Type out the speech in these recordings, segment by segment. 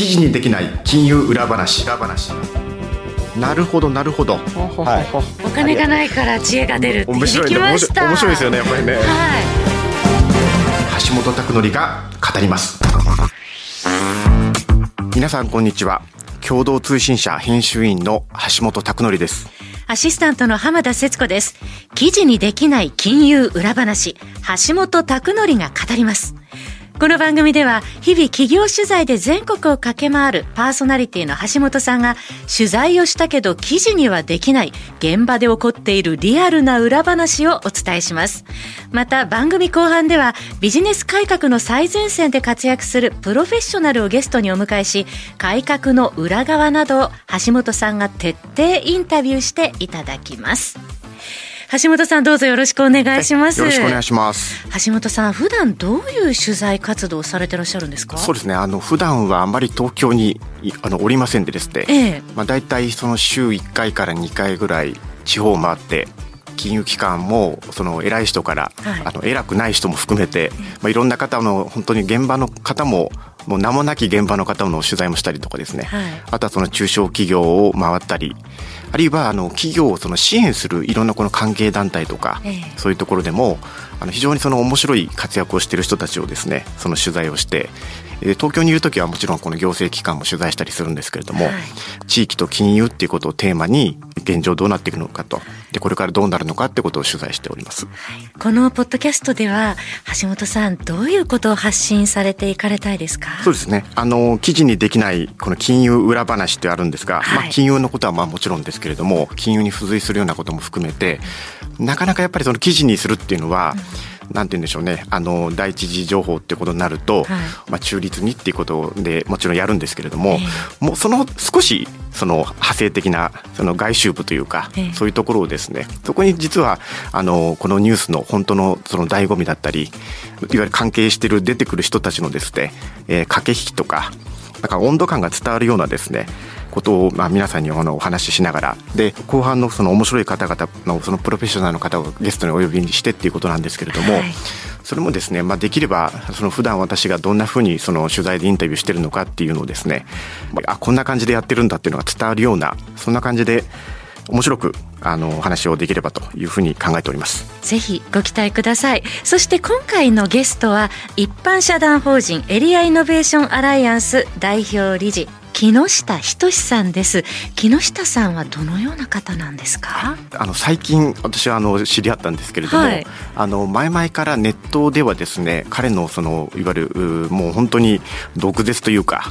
記事にできない金融裏話。裏話。なるほどなるほど。はい、お金がないから知恵が出るって面白い響きました。面白いですよねやっぱりね。はい。橋本拓則が語ります。皆さんこんにちは。共同通信社編集員の橋本拓則です。アシスタントの浜田節子です。記事にできない金融裏話、橋本拓則が語ります。この番組では日々企業取材で全国を駆け回るパーソナリティの橋本さんが取材をしたけど記事にはできない現場で起こっているリアルな裏話をお伝えします。また番組後半ではビジネス改革の最前線で活躍するプロフェッショナルをゲストにお迎えし改革の裏側などを橋本さんが徹底インタビューしていただきます。橋本さんどうぞよろしくお願いします。よろしくお願いします。橋本さん普段どういう取材活動をされてらっしゃるんですか？そうですねあの普段はあまり東京にいあのおりませんでですね、ええ。まあ、大体その週1回から2回ぐらい地方を回って金融機関もその偉い人から、はい。あの偉くない人も含めて、まあ、いろんな方の本当に現場の方ももう名もなき現場の方の取材もしたりとかですね、はい。あとはその中小企業を回ったりあるいはあの企業をその支援するいろんなこの関係団体とか、ええ。そういうところでもあの非常にその面白い活躍をしている人たちをですねその取材をしてえー東京にいる時はもちろんこの行政機関も取材したりするんですけれども、はい地域と金融っていうことをテーマに現状どうなっていくのかとでこれからどうなるのかってことを取材しております。このポッドキャストでは橋本さんどういうことを発信されていかれたいですか？そうですね。あの記事にできないこの金融裏話ってあるんですが、はいまあ金融のことはまあもちろんですけれども、金融に付随するようなことも含めて、なかなかやっぱりその記事にするっていうのは。なんて言うんでしょうね。あの第一次情報っていうことになると、はい。まあ、中立にっていうことでもちろんやるんですけれども、もうその少しその派生的なその外周部というか、ええ。そういうところをですねそこに実はあのこのニュースの本当のその醍醐味だったりいわゆる関係してる出てくる人たちのですね、えー駆け引きとかなんか温度感が伝わるようなですねことをまあ皆さんにあのお話ししながらで後半のその面白い方々のそのプロフェッショナルの方をゲストにお呼びにしてっていうことなんですけれども、はい。それもですね、まあ、できればその普段私がどんなふうにその取材でインタビューしてるのかっていうのをですねあこんな感じでやってるんだっていうのが伝わるようなそんな感じで面白くあのお話をできればというふうに考えております。ぜひご期待ください。そして今回のゲストは一般社団法人エリアイノベーションアライアンス代表理事木下仁さんです。木下さんはどのような方なんですか？あの最近私はあの知り合ったんですけれども、はい。あの前々からネットではですね彼のそのいわゆるうもう本当に毒舌というか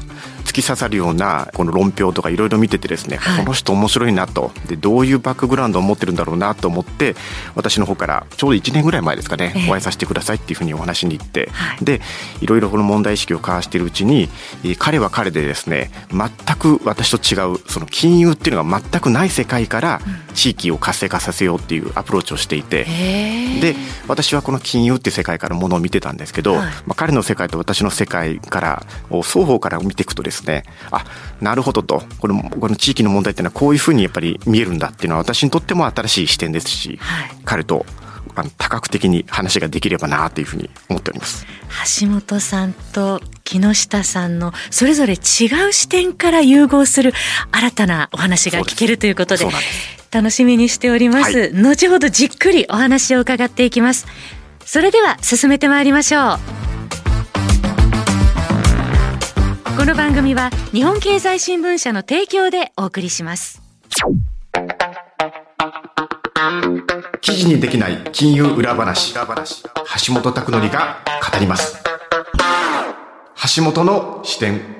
突き刺さるようなこの論評とかいろいろ見ててですね、はい。この人面白いなと。でどういうバックグラウンドを持ってるんだろうなと思って私の方からちょうど1年ぐらい前ですかね、ええ。お会いさせてくださいっていうふうにお話しに行って、はい。でいろいろこの問題意識を交わしているうちにえー彼は彼でですね全く私と違うその金融っていうのが全くない世界から地域を活性化させようっていうアプローチをしていて、で私はこの金融っていう世界からものを見てたんですけど、はい。まあ、彼の世界と私の世界からを双方から見ていくとですねあなるほどと。このこの地域の問題っていうのはこういうふうにやっぱり見えるんだっていうのは私にとっても新しい視点ですし、はい。彼とあの多角的に話ができればなというふうに思っております。橋本さんと木下さんのそれぞれ違う視点から融合する新たなお話が聞けるということで楽しみにしております、は後ほどじっくりお話を伺っていきます。それでは進めてまいりましょうこの番組は日本経済新聞社の提供でお送りします。記事にできない金融裏話。橋本拓則が語ります。橋本の視点。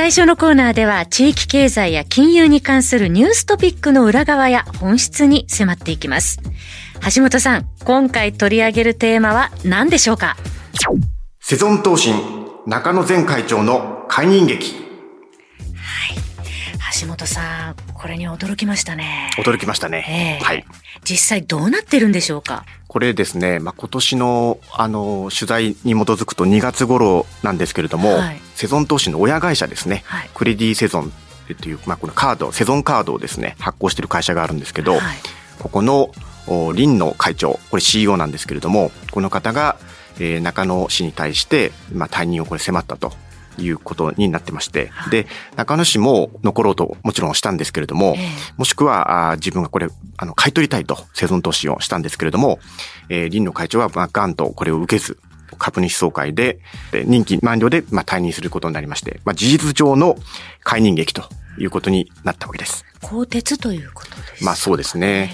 最初のコーナーでは地域経済や金融に関するニューストピックの裏側や本質に迫っていきます。橋本さん今回取り上げるテーマは何でしょうか？セゾン投信中野前会長の解任劇。橋本さんこれに驚きましたね。驚きましたね、ええ。はい。実際どうなってるんでしょうか？これですね、まあ、今年のあの取材に基づくと2月頃なんですけれども、はい。セゾン投資の親会社ですね、はい。クレディセゾンという、まあ、このカードセゾンカードをですね発行している会社があるんですけど、はい。ここの林の会長、これ CEO なんですけれども、この方が、えー、中野市に対して、まあ、退任をこれ迫ったということになってまして、はい、で、中野市も残ろうともちろんしたんですけれども、えー、もしくはあ自分がこれ、あの、買い取りたいと生存投資をしたんですけれども、えー、林の会長は、まあ、ガンとこれを受けず、株主総会で、で任期満了で、まあ、退任することになりまして、まあ、事実上の解任劇ということになったわけです。更迭ということです、まあそうですね。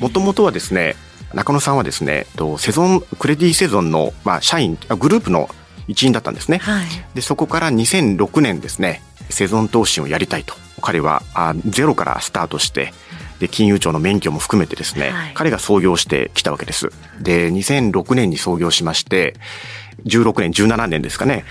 もともとはですね、中野さんはですね、セゾン、クレディセゾンの、まあ、社員、グループの一員だったんですね。はい、で、そこから2006年ですね、セゾン投資をやりたいと。彼はあゼロからスタートして、で、金融庁の免許も含めてですね、はい、彼が創業してきたわけです。で、2006年に創業しまして、16年、17年ですかね、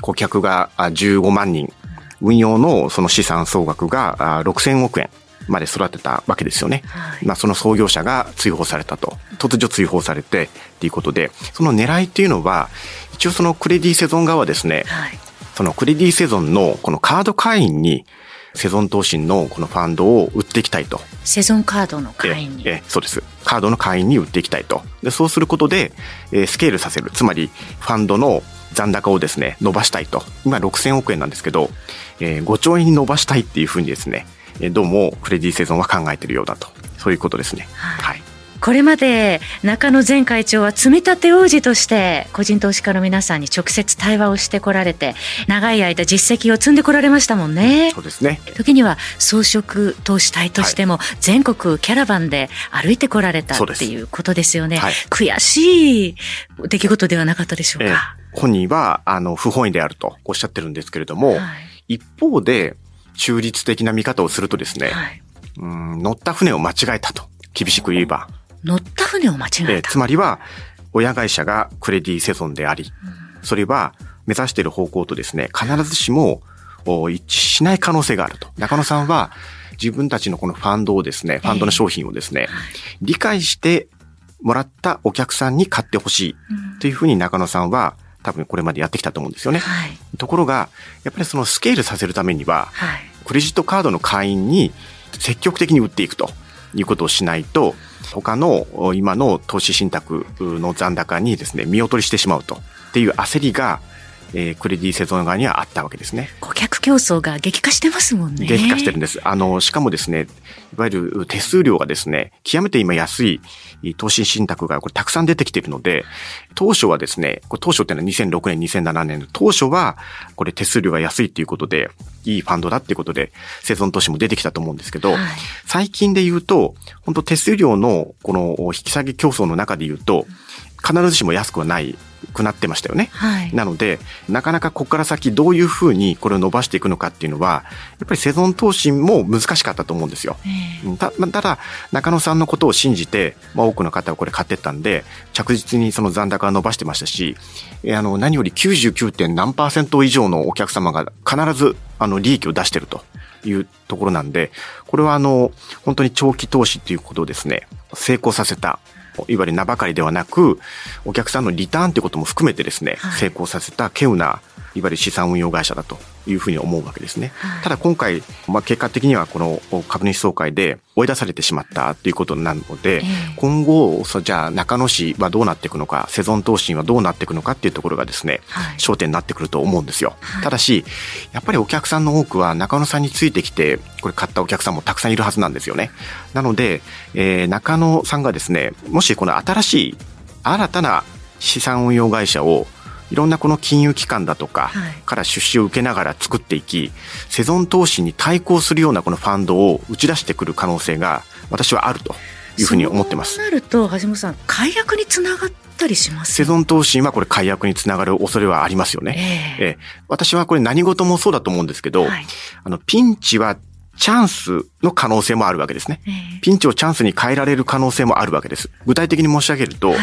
顧客が15万人、運用のその資産総額が6000億円。まで育てたわけですよね。はい、まあその創業者が追放されたと。突如追放されてっていうことで、その狙いっていうのは、一応そのクレディセゾン側はですね、はい、そのクレディセゾンのこのカード会員にセゾン投信のこのファンドを売っていきたいと。セゾンカードの会員にえそうです。カードの会員に売っていきたいと。で、そうすることで、えー、スケールさせる。つまり、ファンドの残高をですね、伸ばしたいと。今6000億円なんですけど、えー、5兆円に伸ばしたいっていうふうにですね、どうもクレディ・セゾンは考えているようだとそういうことですね。はい、はいこれまで中野前会長は積み立て王子として個人投資家の皆さんに直接対話をしてこられて長い間実績を積んでこられましたもんね。そうですね。時には装飾投資隊としても全国キャラバンで歩いてこられたっていうことですよね。はい、悔しい出来事ではなかったでしょうか。えー、本人はあの不本意であるとおっしゃってるんですけれども、はい、一方で中立的な見方をするとですね、はい、うん乗った船を間違えたと、厳しく言えば。乗った船を間違えた、つまりは、親会社がクレディセゾンであり、うん、それは目指している方向とですね、必ずしも一致しない可能性があると。中野さんは自分たちのこのファンドをですね、ファンドの商品をですね、えー理解してもらったお客さんに買ってほしいというふうに中野さんは多分これまでやってきたと思うんですよね。はい、ところが、やっぱりそのスケールさせるためには、はい、クレジットカードの会員に積極的に売っていくということをしないと、他の今の投資信託の残高にですね、見劣りしてしまうと。っていう焦りがえー、クレディ・セゾン側にはあったわけですね。顧客競争が激化してますもんね。激化してるんです。あの、しかもですね、いわゆる手数料がですね、極めて今安い投資信託がこれたくさん出てきているので、当初はですね、これ当初っていうのは2006年、2007年の当初は、これ手数料が安いっていうことで、いいファンドだっていうことで、生存投資も出てきたと思うんですけど、はい、最近で言うと、本当手数料のこの引き下げ競争の中で言うと、必ずしも安くはないくなってましたよね。はい、なので、なかなかここから先どういうふうにこれを伸ばしていくのかっていうのは、やっぱりセゾン投資も難しかったと思うんですよ。たただ、中野さんのことを信じて、まあ、多くの方はこれ買ってったんで、着実にその残高は伸ばしてましたし、あの、何より 99. 何パーセント以上のお客様が必ずあの利益を出してるというところなんで、これはあの、本当に長期投資っていうことをですね、成功させたいわゆる名ばかりではなく、お客さんのリターンということも含めてですね、はい、成功させた稀有ないわゆる資産運用会社だというふうに思うわけですね。はい、ただ今回、まあ、結果的にはこの株主総会で追い出されてしまったということなので、えー、今後、じゃあ中野市はどうなっていくのか、セゾン投信はどうなっていくのかっていうところがですね、はい、焦点になってくると思うんですよ。はい、ただし、やっぱりお客さんの多くは中野さんについてきて、これ買ったお客さんもたくさんいるはずなんですよね。なので、えー、中野さんがですね、もしこの新しい新たな資産運用会社をいろんなこの金融機関だとかから出資を受けながら作っていき、セゾン投資に対抗するようなこのファンドを打ち出してくる可能性が私はあるというふうに思ってます。そうなると橋本さん解約につながったりします、セゾン投資はこれ解約につながる恐れはありますよね。えー、えー、私はこれ何事もそうだと思うんですけど、はい、あのピンチはチャンスの可能性もあるわけですね。ピンチをチャンスに変えられる可能性もあるわけです。具体的に申し上げると、はい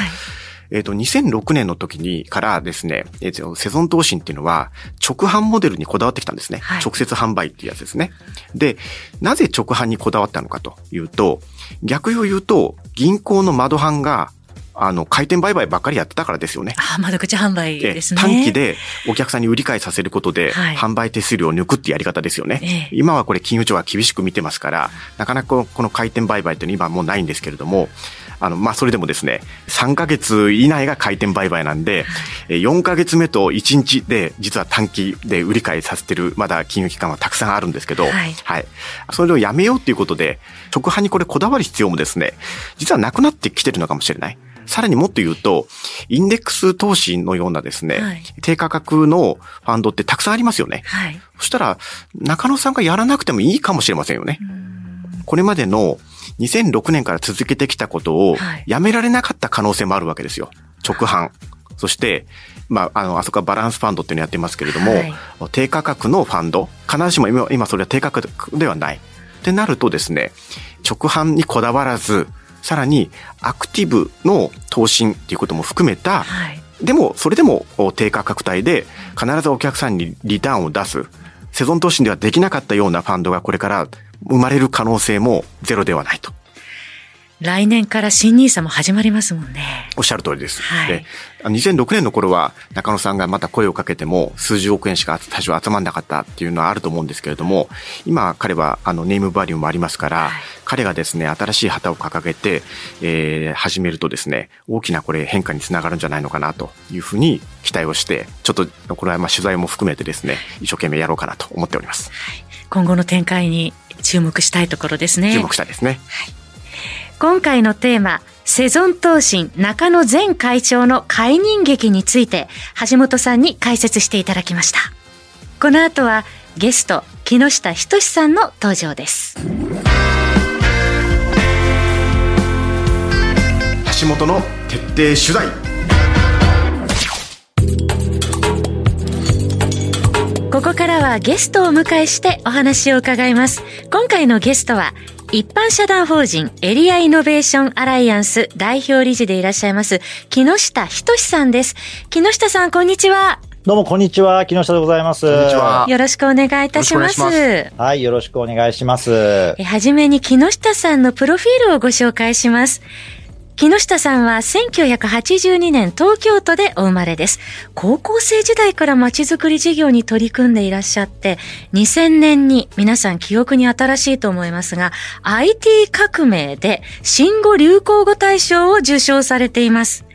えっ、ー、と、2006年の時にからですね、えっ、ー、と、セゾン投信っていうのは、直販モデルにこだわってきたんですね。はい、直接販売っていうやつですね。で、なぜ直販にこだわったのかというと、逆を言うと、銀行の窓販があの、回転売買ばっかりやってたからですよね。あ窓口販売ですね。短期でお客さんに売り買いさせることで、販売手数料を抜くってやり方ですよね。え今はこれ金融庁は厳しく見てますから、なかなかこの回転売買っていうのは今もうないんですけれども、あの、まあ、それでもですね、3ヶ月以内が回転売買なんで、4ヶ月目と1日で、実は短期で売り買いさせてる、まだ金融機関はたくさんあるんですけど、はい。はい、それをやめようっていうことで、直販にこれこだわる必要もですね、実はなくなってきてるのかもしれない。さらにもっと言うと、インデックス投資のようなですね、はい、低価格のファンドってたくさんありますよね。はい、そしたら、中野さんがやらなくてもいいかもしれませんよね。これまでの2006年から続けてきたことをやめられなかった可能性もあるわけですよ。直販。そして、まあ、あの、あそこはバランスファンドっていうのをやってますけれども、はい、低価格のファンド、必ずしも今、今それは低価格ではない。ってなるとですね、直販にこだわらず、さらにアクティブの投資っていうことも含めた、はい、でも、それでも低価格帯で必ずお客さんにリターンを出す。セゾン投資ではできなかったようなファンドがこれから生まれる可能性もゼロではないと。来年から新ニーサも始まりますもんね。おっしゃる通りです。はい、で2006年の頃は中野さんがまた声をかけても数十億円しか多少集まんなかったっていうのはあると思うんですけれども、今彼はあのネームバリューもありますから、はい、彼がですね、新しい旗を掲げて、えー、始めるとですね、大きなこれ変化につながるんじゃないのかなというふうに期待をして、ちょっとこれはまあ取材も含めてですね、一生懸命やろうかなと思っております。はい、今後の展開に注目したいところですね。注目したいですね。はい今回のテーマ、セゾン東進中野前会長の解任劇について、橋本さんに解説していただきました。この後はゲスト、木下仁さんの登場です。橋本の徹底取材。ここからはゲストをお迎えしてお話を伺います。今回のゲストは一般社団法人エリアイノベーションアライアンス代表理事でいらっしゃいます木下仁さんです。木下さん、こんにちは。どうも、こんにちは。木下でございます。こんにちは。よろしくお願いいたします。ますはい、よろしくお願いします。はじめに木下さんのプロフィールをご紹介します。木下さんは1982年東京都でお生まれです。高校生時代から街づくり事業に取り組んでいらっしゃって、2000年に皆さん記憶に新しいと思いますが、IT 革命で新語・流行語大賞を受賞されています。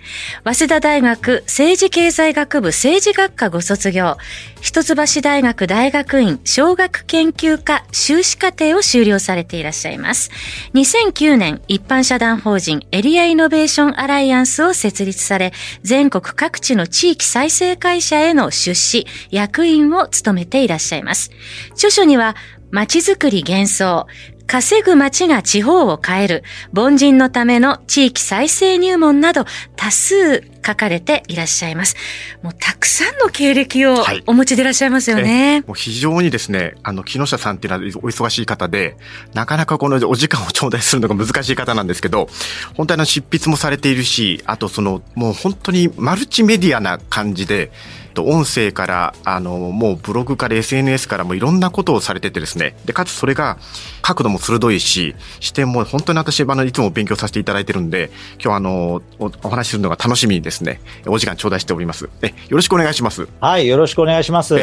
早稲田大学政治経済学部政治学科ご卒業、一橋大学大学院小学研究科修士課程を修了されていらっしゃいます。2009年、一般社団法人エリアイノベーションアライアンスを設立され、全国各地の地域再生会社への出資、役員を務めていらっしゃいます。著書には、まちづくり幻想、稼ぐ街が地方を変える、凡人のための地域再生入門など多数書かれていらっしゃいます。もうたくさんの経歴をお持ちでいらっしゃいますよね。はい、もう非常にですね、あの、木下さんっていうのはお忙しい方で、なかなかこのお時間を頂戴するのが難しい方なんですけど、本当にあの執筆もされているし、あとその、もう本当にマルチメディアな感じで、と音声からあのもうブログから SNS からもいろんなことをされててですね。でかつそれが角度も鋭いし視点も本当に私あのいつも勉強させていただいてるんで今日あのおお話しするのが楽しみにですね。お時間頂戴しております。えよろしくお願いします。はいよろしくお願いします。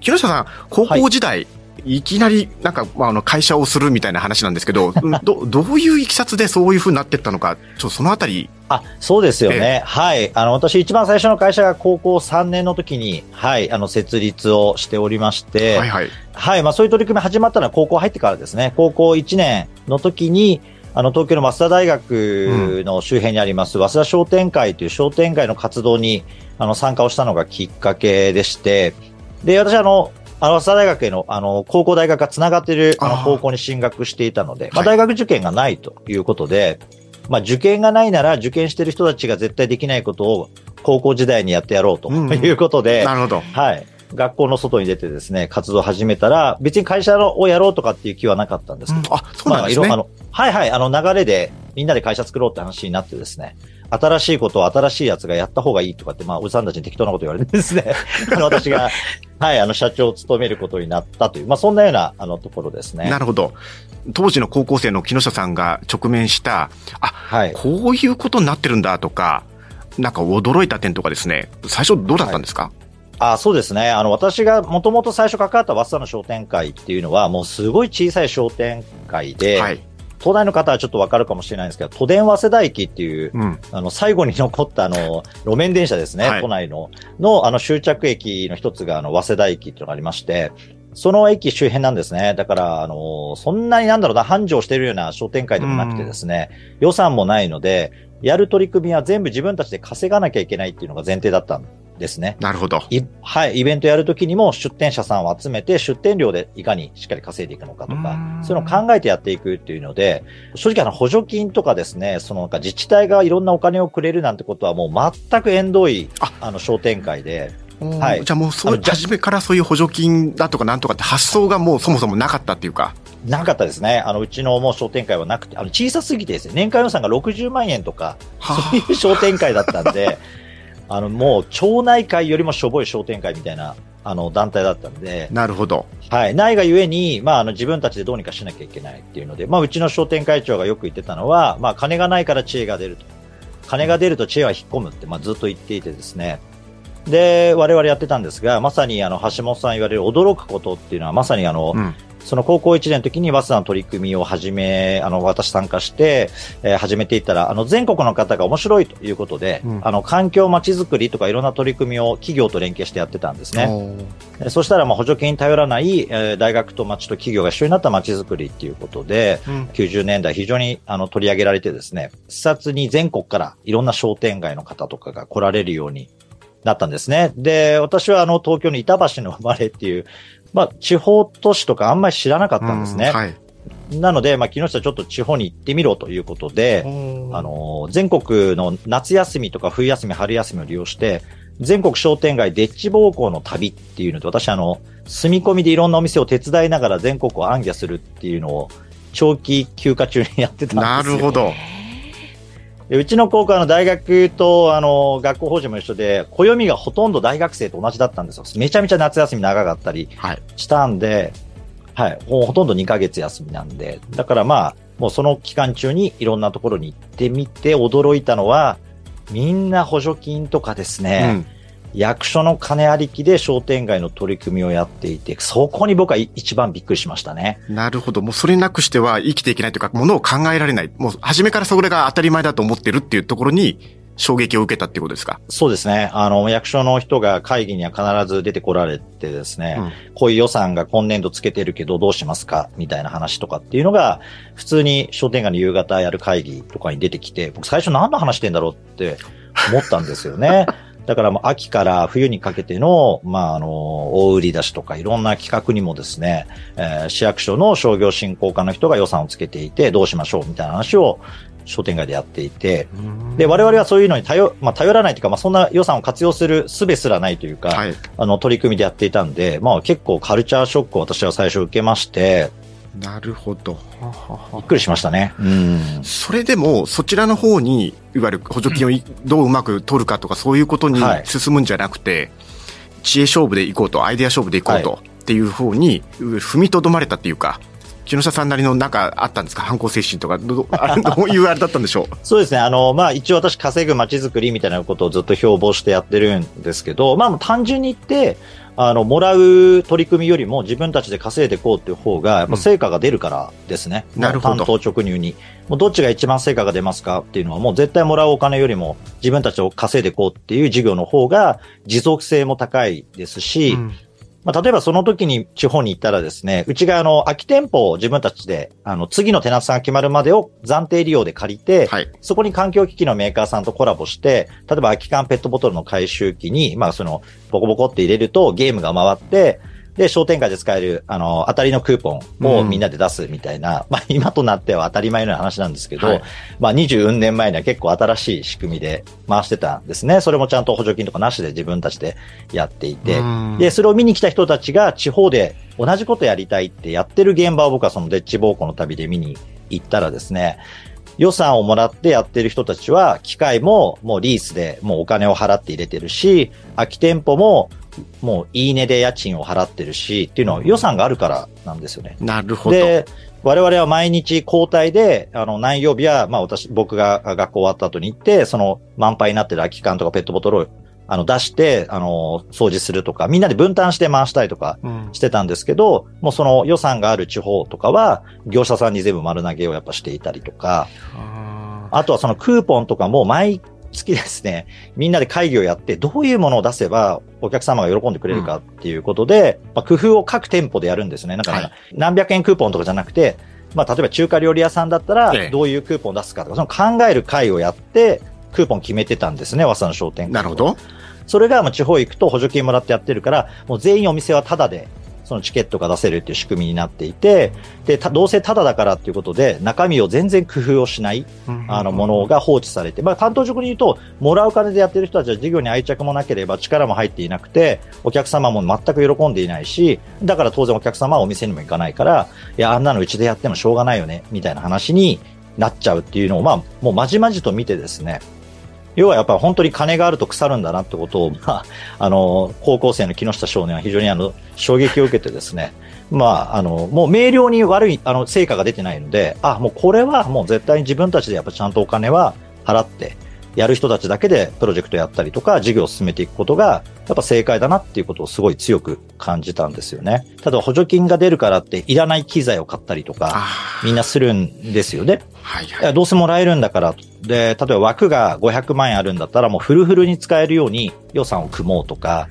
木下さん高校時代、はいいきなりなんか、まあ、あの会社をするみたいな話なんですけど、どどういういきさつでそういうふうになっていったのか、ちょっとそのあたり。あそうですよね、えー、はい。あの私、一番最初の会社が高校3年の時に、はい、あの設立をしておりまして、はい、はい、はい、まあ、そういう取り組み始まったのは高校入ってからですね、高校1年の時に、あの東京の早稲田大学の周辺にあります、早稲田商店会という商店会の活動にあの参加をしたのがきっかけでして、で、私あの、あの、早稲田大学への、あの、高校大学が繋がっている、あの、高校に進学していたので、まあ、大学受験がないということで、まあ、受験がないなら、受験してる人たちが絶対できないことを、高校時代にやってやろうということで、なるほど。はい。学校の外に出てですね、活動を始めたら、別に会社をやろうとかっていう気はなかったんですけど、あ、そうなんですね。まあ、あの、はいはい、あの流れでみんなで会社作ろうって話になってですね、新しいことを新しいやつがやった方がいいとかって、まあ、おじさんたちに適当なこと言われてですね、あの私が、はい、あの、社長を務めることになったという、まあ、そんなような、あの、ところですね。なるほど。当時の高校生の木下さんが直面した、あ、はい、こういうことになってるんだとか、なんか驚いた点とかですね、最初どうだったんですか、はいあそうですね。あの、私がもともと最初関わった早稲田の商店会っていうのは、もうすごい小さい商店会で、はい、東大の方はちょっとわかるかもしれないんですけど、都電早稲田駅っていう、うん、あの、最後に残ったあの、路面電車ですね、はい、都内の、の、あの、終着駅の一つが、あの、早稲田駅っていうのがありまして、その駅周辺なんですね。だから、あの、そんなになんだろうな、繁盛してるような商店会でもなくてですね、うん、予算もないので、やる取り組みは全部自分たちで稼がなきゃいけないっていうのが前提だったんですね。なるほど。はい、イベントやるときにも出店者さんを集めて、出店料でいかにしっかり稼いでいくのかとか、そういうのを考えてやっていくっていうので、正直あの補助金とかですね、そのなんか自治体がいろんなお金をくれるなんてことはもう全く縁遠い、あの商店会で、はい、じゃあもうそう初めからそういう補助金だとかなんとかって発想がもうそもそもなかったっていうか。なかったですね。あの、うちのもう商店会はなくて、あの、小さすぎてですね、年間予算が60万円とか、そういう商店会だったんで、あの、もう町内会よりもしょぼい商店会みたいな、あの、団体だったんで。なるほど。はい。ないがゆえに、まあ、あの、自分たちでどうにかしなきゃいけないっていうので、まあ、うちの商店会長がよく言ってたのは、まあ、金がないから知恵が出ると。金が出ると知恵は引っ込むって、まあ、ずっと言っていてですね。で、我々やってたんですが、まさにあの、橋本さん言われる驚くことっていうのは、まさにあの、うん、その高校1年の時に早稲田の取り組みを始め、あの、私参加して、えー、始めていったら、あの、全国の方が面白いということで、うん、あの、環境まちづくりとかいろんな取り組みを企業と連携してやってたんですね。そしたら、まあ、補助金に頼らない、えー、大学と町と企業が一緒になったまちづくりっていうことで、うん、90年代非常にあの取り上げられてですね、視察に全国からいろんな商店街の方とかが来られるようになったんですね。で、私はあの東京の板橋の生まれっていう、まあ、地方都市とかあんまり知らなかったんですね。はい、なので、まあ、木下ちょっと地方に行ってみろということで、あの、全国の夏休みとか冬休み、春休みを利用して、全国商店街デッチ暴行の旅っていうので、私あの、住み込みでいろんなお店を手伝いながら全国を暗記するっていうのを、長期休暇中にやってたんですよ。なるほど。うちの高校の大学とあの学校法人も一緒で、暦がほとんど大学生と同じだったんですよ。めちゃめちゃ夏休み長かったりしたんで、はい、はい、ほとんど2ヶ月休みなんで、だからまあ、もうその期間中にいろんなところに行ってみて驚いたのは、みんな補助金とかですね、うん役所の金ありきで商店街の取り組みをやっていて、そこに僕は一番びっくりしましたね。なるほど。もうそれなくしては生きていけないというか、ものを考えられない。もう初めからそれが当たり前だと思ってるっていうところに、衝撃を受けたっていうことですか？そうですね。あの、役所の人が会議には必ず出てこられてですね、うん、こういう予算が今年度つけてるけどどうしますかみたいな話とかっていうのが、普通に商店街の夕方やる会議とかに出てきて、僕最初何の話してんだろうって思ったんですよね。だからもう秋から冬にかけての、まあ、あの、大売り出しとかいろんな企画にもですね、えー、市役所の商業振興課の人が予算をつけていて、どうしましょうみたいな話を商店街でやっていて、で、我々はそういうのに頼、まあ、頼らないというか、まあ、そんな予算を活用する術すらないというか、はい、あの、取り組みでやっていたんで、まあ、結構カルチャーショックを私は最初受けまして、なるほど。びっくりしましたね。うん。それでも、そちらの方に、いわゆる補助金をどううまく取るかとか、そういうことに進むんじゃなくて、はい、知恵勝負でいこうと、アイデア勝負でいこうと、はい、っていう方に、踏みとどまれたっていうか、木下さんなりのなんかあったんですか？反抗精神とか、ど どういうあれだったんでしょう？そうですね。あの、まあ一応私稼ぐ街づくりみたいなことをずっと標榜してやってるんですけど、まあ単純に言って、あの、もらう取り組みよりも自分たちで稼いでいこうっていう方が、やっぱ成果が出るからですね。うん、なるほど。担当直入に。もうどっちが一番成果が出ますかっていうのはもう絶対もらうお金よりも自分たちを稼いでいこうっていう事業の方が持続性も高いですし、うんまあ、例えばその時に地方に行ったらですね、うちがあの、空き店舗を自分たちで、あの、次のテナントさんが決まるまでを暫定利用で借りて、はい、そこに環境機器のメーカーさんとコラボして、例えば空き缶ペットボトルの回収機に、まあその、ボコボコって入れるとゲームが回って、で、商店街で使える、あの、当たりのクーポンをみんなで出すみたいな、うん、まあ今となっては当たり前の話なんですけど、はい、まあ20年前には結構新しい仕組みで回してたんですね。それもちゃんと補助金とかなしで自分たちでやっていて、うん、で、それを見に来た人たちが地方で同じことやりたいってやってる現場を僕はそのデッチ暴行の旅で見に行ったらですね、予算をもらってやってる人たちは、機械ももうリースでもうお金を払って入れてるし、空き店舗ももういいねで家賃を払ってるし、っていうのは予算があるからなんですよね。なるほど。で、我々は毎日交代で、あの、何曜日は、まあ私、僕が学校終わった後に行って、その満杯になってる空き缶とかペットボトルをあの、出して、あの、掃除するとか、みんなで分担して回したりとかしてたんですけど、うん、もうその予算がある地方とかは、業者さんに全部丸投げをやっぱしていたりとか、あとはそのクーポンとかも毎月ですね、みんなで会議をやって、どういうものを出せばお客様が喜んでくれるかっていうことで、うん、まあ、工夫を各店舗でやるんですね。なんか、ねはい、何百円クーポンとかじゃなくて、まあ、例えば中華料理屋さんだったら、どういうクーポンを出すかとか、その考える会をやって、クーポン決めてたんですね、和佐の商店なるほど。それがもう地方行くと補助金もらってやってるから、もう全員お店はタダでそのチケットが出せるっていう仕組みになっていて、で、どうせタダだからっていうことで、中身を全然工夫をしない、あの、ものが放置されて、まあ、担当直に言うと、もらう金でやってる人たちは事業に愛着もなければ力も入っていなくて、お客様も全く喜んでいないし、だから当然お客様はお店にも行かないから、いや、あんなのうちでやってもしょうがないよね、みたいな話になっちゃうっていうのを、まあ、もうまじまじと見てですね、要はやっぱ本当に金があると腐るんだなってことを、まあ、あの、高校生の木下少年は非常にあの、衝撃を受けてですね、まあ、あの、もう明瞭に悪い、あの、成果が出てないので、あ、もうこれはもう絶対に自分たちでやっぱちゃんとお金は払って、やる人たちだけでプロジェクトやったりとか、事業を進めていくことが、やっぱ正解だなっていうことをすごい強く感じたんですよね。ただ補助金が出るからっていらない機材を買ったりとか、みんなするんですよね。はいはい、どうせもらえるんだから、で、例えば枠が500万円あるんだったらもうフルフルに使えるように予算を組もうとか、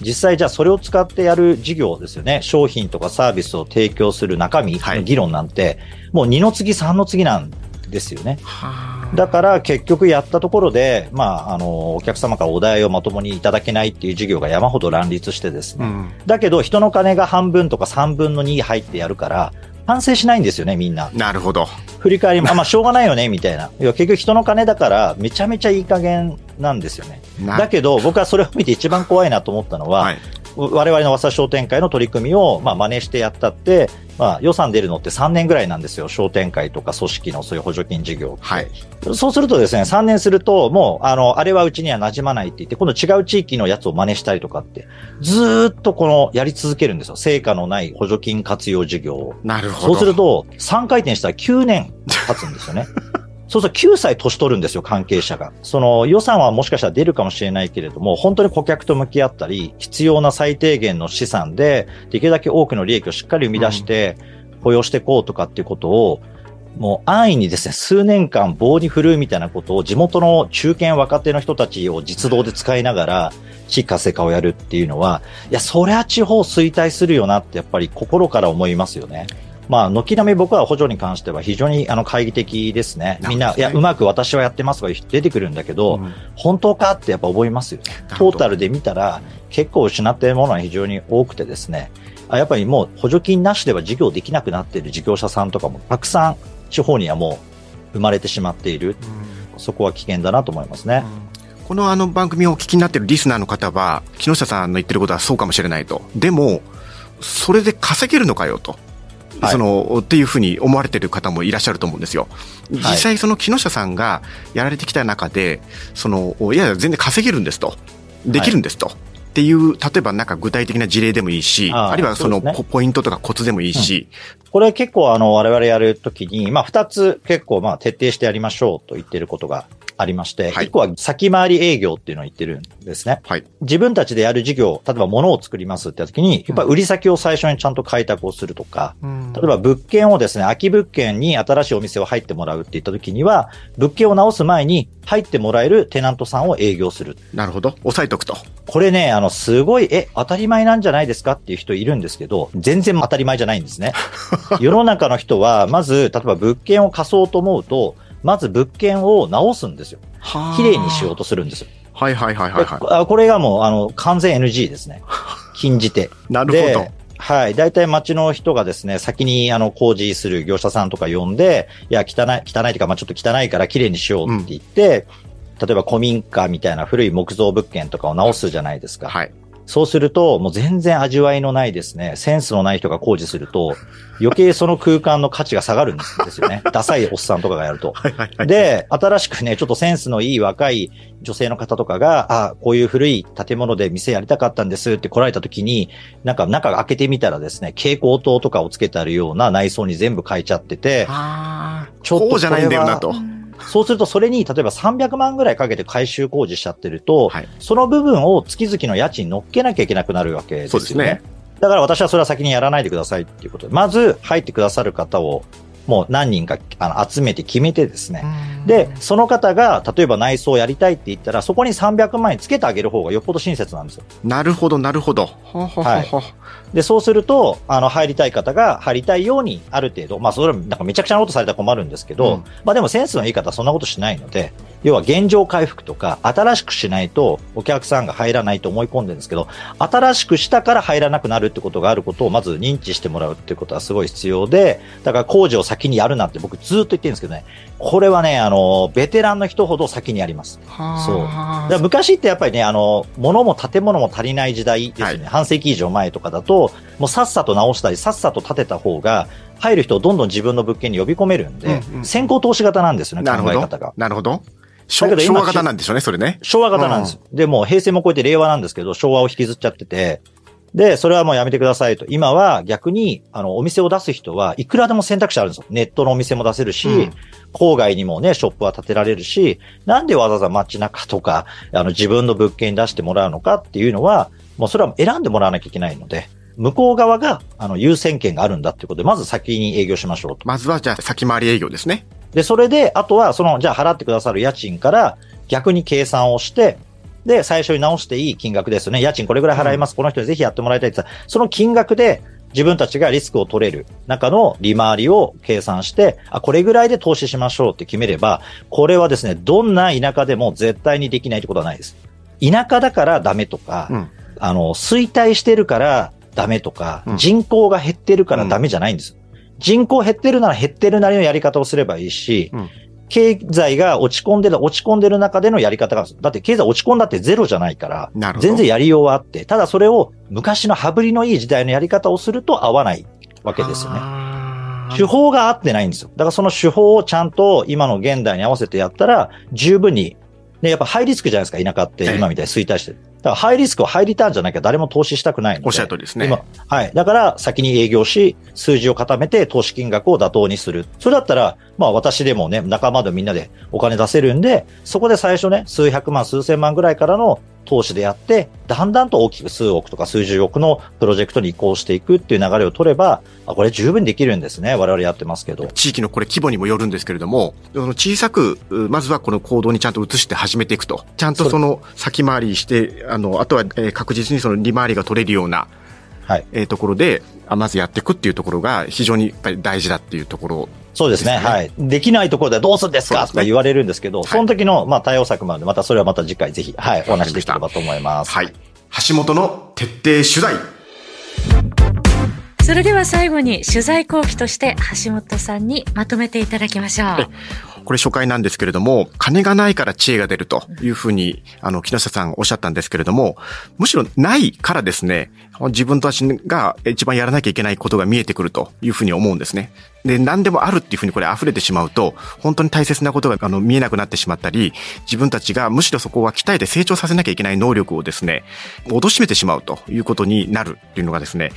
実際じゃあそれを使ってやる事業ですよね。商品とかサービスを提供する中身の議論なんて、はい、もう2の次3の次なんですよね。だから結局やったところで、まあ、あの、お客様からお題をまともにいただけないっていう事業が山ほど乱立してですね。うん、だけど人の金が半分とか3分の2入ってやるから、反省しないんですよね、みんな。なるほど。振り返りも、あ、まあ、しょうがないよね、みたいな。いや、結局人の金だから、めちゃめちゃいい加減なんですよね。だけど、僕はそれを見て一番怖いなと思ったのは、はい、我々の和佐商店会の取り組みを、まあ、真似してやったって、まあ、予算出るのって3年ぐらいなんですよ。商店会とか組織のそういう補助金事業。はい。そうするとですね、3年すると、もう、あの、あれはうちには馴染まないって言って、今度違う地域のやつを真似したりとかって、ずっとこの、やり続けるんですよ。成果のない補助金活用事業を。なるほど。そうすると、3回転したら9年経つんですよね。そうすると9歳年取るんですよ、関係者が。その予算はもしかしたら出るかもしれないけれども、本当に顧客と向き合ったり、必要な最低限の資産で、できるだけ多くの利益をしっかり生み出して、雇用していこうとかっていうことを、もう安易にですね、数年間棒に振るうみたいなことを地元の中堅若手の人たちを実動で使いながら、地活性化をやるっていうのは、いや、そりゃ地方衰退するよなってやっぱり心から思いますよね。まあ、軒並み僕は補助に関しては非常にあの懐疑的ですね。みんな、いや、うまく私はやってますとか出てくるんだけど、うん、本当かってやっぱ思いますよ。トータルで見たら、結構失っているものは非常に多くてですね、あやっぱりもう補助金なしでは事業できなくなっている事業者さんとかもたくさん地方にはもう生まれてしまっている。うん、そこは危険だなと思いますね。うん、このあの番組をお聞きになっているリスナーの方は、木下さんの言ってることはそうかもしれないと。でも、それで稼げるのかよと。そのっていうふうに思われてる方もいらっしゃると思うんですよ。実際、その木下さんがやられてきた中で、そのいや、全然稼げるんですと、できるんですと。っていう例えばなんか具体的な事例でもいいし、あるいはそのポイントとかコツでもいいし、うん、これ結構あの我々やるときに、まあ二つ結構まあ徹底してやりましょうと言ってることがありまして、はい、1個は先回り営業っていうのを言ってるんですね。はい、自分たちでやる事業、例えば物を作りますって時に、やっぱ売り先を最初にちゃんと開拓をするとか、うん、例えば物件をですね、空き物件に新しいお店を入ってもらうって言った時には、物件を直す前に入ってもらえるテナントさんを営業する。なるほど。押さえとくと。これね、あの、すごい、え、当たり前なんじゃないですかっていう人いるんですけど、全然当たり前じゃないんですね。世の中の人は、まず、例えば物件を貸そうと思うと、まず物件を直すんですよ。綺麗にしようとするんですよ。はいはいはいはい、はい。これがもう、あの、完全 NG ですね。禁じて。なるほど。はい。大体町の人がですね、先にあの工事する業者さんとか呼んで、いや、汚い、汚いというか、まあちょっと汚いから綺麗にしようって言って、うん、例えば古民家みたいな古い木造物件とかを直すじゃないですか。はい。そうすると、もう全然味わいのないですね、センスのない人が工事すると、余計その空間の価値が下がるんですよね。ダサいおっさんとかがやると。で、新しくね、ちょっとセンスのいい若い女性の方とかが、あ、こういう古い建物で店やりたかったんですって来られた時に、なんか中開けてみたらですね、蛍光灯とかをつけてあるような内装に全部変えちゃってて、ちょっとこうじゃないんだよなと。そうすると、それに、例えば300万ぐらいかけて改修工事しちゃってると、はい、その部分を月々の家賃乗っけなきゃいけなくなるわけですよね。そうですね。だから私はそれは先にやらないでくださいっていうことで、まず入ってくださる方をもう何人かあの集めて決めてですね。で、その方が、例えば内装をやりたいって言ったら、そこに300万円つけてあげる方がよっぽど親切なんですよ。なるほど、なるほど。はい。で、そうすると、あの、入りたい方が入りたいように、ある程度、まあ、それなんかめちゃくちゃなことされたら困るんですけど、うん、まあでもセンスのいい方はそんなことしないので、要は現状回復とか、新しくしないとお客さんが入らないと思い込んでるんですけど、新しくしたから入らなくなるってことがあることをまず認知してもらうっていうことはすごい必要で、だから工事を先にやるなって僕ずっと言ってるんですけどね、これはね、あの、ベテランの人ほど先にやります。そう。昔ってやっぱりね、あの、物も建物も足りない時代ですね、はい、半世紀以上前とかだと、もうさっさと直したり、さっさと建てた方が、入る人をどんどん自分の物件に呼び込めるんで、うんうん、先行投資型なんですよね、考え方が。なるほど。昭和型なんでしょうね、それね。昭和型なんです。うん、で、も平成も超えて令和なんですけど、昭和を引きずっちゃってて、で、それはもうやめてくださいと。今は逆に、あの、お店を出す人はいくらでも選択肢あるんですよ。ネットのお店も出せるし、うん、郊外にもね、ショップは建てられるし、なんでわざわざ街中とか、あの、自分の物件に出してもらうのかっていうのは、もうそれは選んでもらわなきゃいけないので、向こう側が、あの、優先権があるんだっていうことで、まず先に営業しましょうと。まずは、じゃあ、先回り営業ですね。で、それで、あとは、その、じゃあ払ってくださる家賃から逆に計算をして、で、最初に直していい金額ですよね。家賃これぐらい払います。うん、この人にぜひやってもらいたいってその金額で自分たちがリスクを取れる中の利回りを計算して、あ、これぐらいで投資しましょうって決めれば、これはですね、どんな田舎でも絶対にできないってことはないです。田舎だからダメとか、うん、あの、衰退してるからダメとか、うん、人口が減ってるからダメじゃないんです。人口減ってるなら減ってるなりのやり方をすればいいし、経済が落ち込んでる、落ち込んでる中でのやり方が、だって経済落ち込んだってゼロじゃないから、全然やりようはあって、ただそれを昔の羽振りのいい時代のやり方をすると合わないわけですよね。手法が合ってないんですよ。だからその手法をちゃんと今の現代に合わせてやったら、十分にで、やっぱハイリスクじゃないですか、田舎って今みたいに衰退してる。だからハイリスクはハイリターンじゃなきゃ誰も投資したくないので。おっしゃる通りですね。今、はい。だから先に営業し、数字を固めて投資金額を妥当にする。それだったら、まあ私でもね、仲間でみんなでお金出せるんで、そこで最初ね、数百万、数千万ぐらいからの投資でやって、だんだんと大きく数億とか数十億のプロジェクトに移行していくっていう流れを取れば、あ、これ十分できるんですね。我々やってますけど。地域のこれ規模にもよるんですけれども、その小さく、まずはこの行動にちゃんと移して始めていくと。ちゃんとその先回りして、あの、あとは確実にその利回りが取れるような、はい、えー、ところで、まずやっていくっていうところが非常にやっぱり大事だっていうところそうですね。はい。できないところでどうするんですか？とか言われるんですけど、その時の、まあ、対応策まで、またそれはまた次回ぜひ、はい、お話できればと思います。はい。橋本の徹底取材。それでは最後に取材後期として橋本さんにまとめていただきましょう。これ初回なんですけれども、金がないから知恵が出るというふうに、あの、木下さんおっしゃったんですけれども、むしろないからですね、自分たちが一番やらなきゃいけないことが見えてくるというふうに思うんですね。で、何でもあるっていうふうにこれ溢れてしまうと、本当に大切なことがあの見えなくなってしまったり、自分たちがむしろそこは鍛えて成長させなきゃいけない能力をですね、脅しめてしまうということになるっていうのがですね、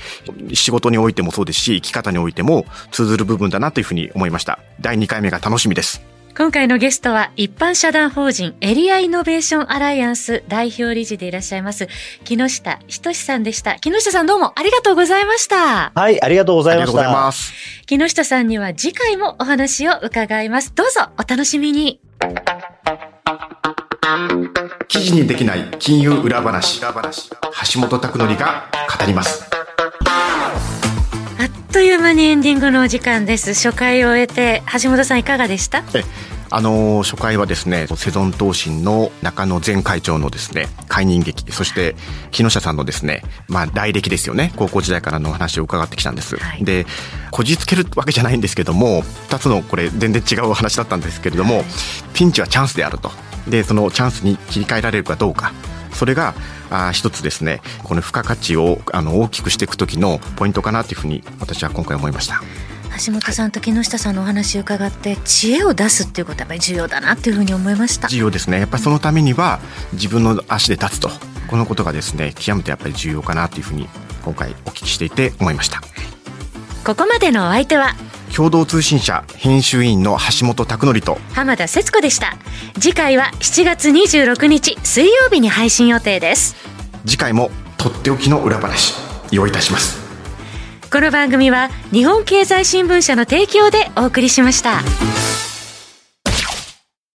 仕事においてもそうですし、生き方においても通ずる部分だなというふうに思いました。第2回目が楽しみです。今回のゲストは一般社団法人エリアイノベーションアライアンス代表理事でいらっしゃいます木下仁さんでした。木下さんどうもありがとうございました。はい、ありがとうございました。木下さんには次回もお話を伺います。どうぞお楽しみに。記事にできない金融裏話。橋本拓則が語ります。という間にエンディングのお時間です。初回を終えて橋本さんいかがでした？あの初回はですねセゾン東進の中野前会長のですね解任劇そして木下さんのですねまあ来歴ですよね。高校時代からの話を伺ってきたんです、はい、でこじつけるわけじゃないんですけども2つのこれ全然違う話だったんですけれどもピンチはチャンスであると。でそのチャンスに切り替えられるかどうかそれがあ一つですねこの付加価値をあの大きくしていく時のポイントかなというふうに私は今回思いました。橋本さんと木下さんのお話を伺って知恵を出すっていうことはやっぱり重要だなっていうふうに思いました。重要ですね。やっぱりそのためには自分の足で立つと。このことがですね極めてやっぱり重要かなというふうに今回お聞きしていて思いました。ここまでのお相手は共同通信社編集員の橋本拓則と。浜田節子でした。次回は7月26日水曜日に配信予定です。次回もとっておきの裏話用意いたします。この番組は日本経済新聞社の提供でお送りしました。